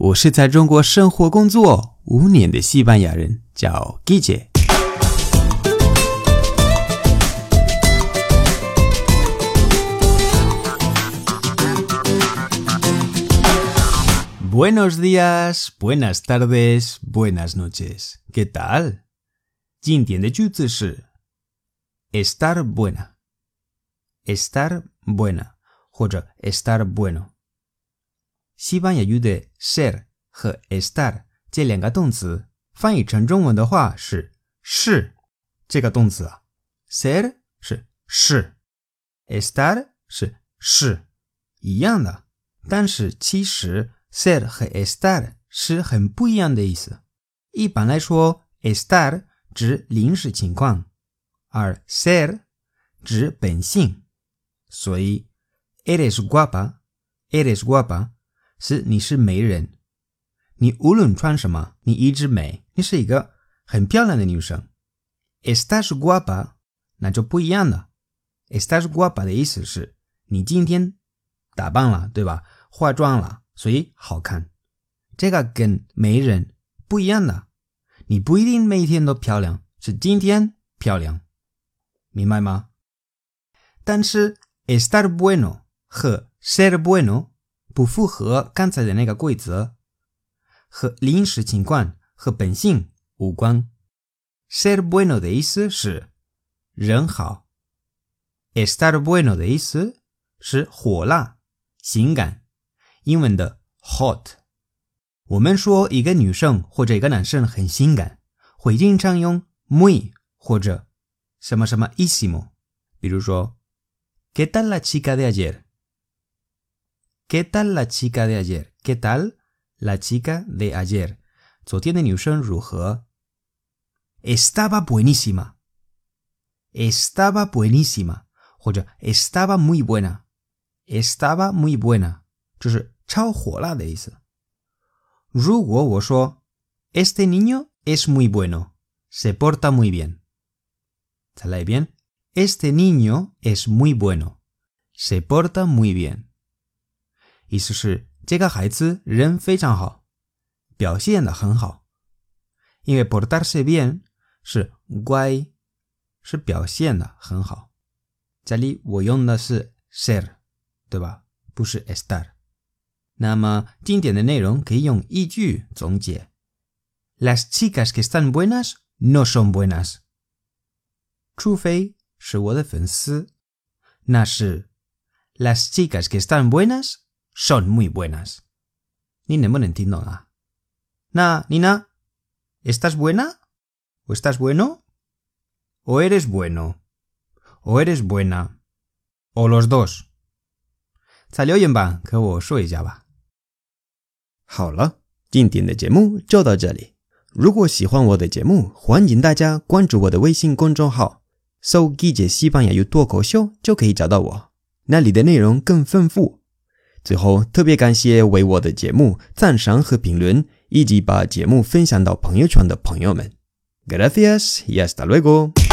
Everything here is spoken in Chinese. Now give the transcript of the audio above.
我是在中国生活工作五年的西班牙人，叫 Guille。Buenos días, buenas tardes, buenas noches. ¿Qué tal? 今天的句子是 estar buena, estar buena 或者 estar bueno。 西班牙语的 ser 和 estar 这两个动词翻译成中文的话是是这个动词啊，ser 是是，estar 是是一样的，但是其实。ser 和 estar 是很不一样的意思。一般来说，estar 指临时情况，而 ser 指本性。所以，eres guapa，eres guapa 是你是美人，你无论穿什么，你一直美，你是一个很漂亮的女生。estás guapa 那就不一样了。estás guapa 的意思是你今天打扮了，对吧？化妆了。所以好看，这个跟美人不一样的。你不一定每天都漂亮，是今天漂亮，明白吗？但是 estar bueno 和 ser bueno 不符合刚才的那个规则，和临时情况和本性无关。ser bueno 的意思是人好，estar bueno 的意思是火辣、性感。英文的 hot，我们说一个女生或者一个男生很性感，会经常用 muy 或者什么什么 ísimo。比如说，¿Qué tal la chica de ayer？¿Qué tal la chica de ayer？¿Qué tal la chica de ayer？昨天的女生如何？Estaba buenísima。Estaba buenísima，或者 Estaba muy buena。Estaba muy buena。就是超火辣的意思。如果我说 Este niño es muy bueno, se porta muy bien，再来一遍，Este niño es muy bueno, se porta muy bien， 意思是这个孩子人非常好，表现的很好。因为 portarse bien 是乖，是表现的很好。这里我用的是 ser，对吧？不是 estar。那么经典的内容可以用一句总结：Las chicas que están buenas no son buenas。除非是我的粉丝，那是 Las chicas que están buenas son muy buenas。你能不能听懂啊？那你呢？¿Estás buena? ¿O estás bueno? ¿O eres bueno? ¿O eres buena? ¿O los dos? 在留言板和我说一下吧。好了，今天的节目就到这里。如果喜欢我的节目，欢迎大家关注我的微信公众号，搜“季节西班牙语脱口秀”就可以找到我，那里的内容更丰富。 最后，特别感谢为我的节目赞赏和评论，以及把节目分享到朋友圈的朋友们。Gracias y hasta luego。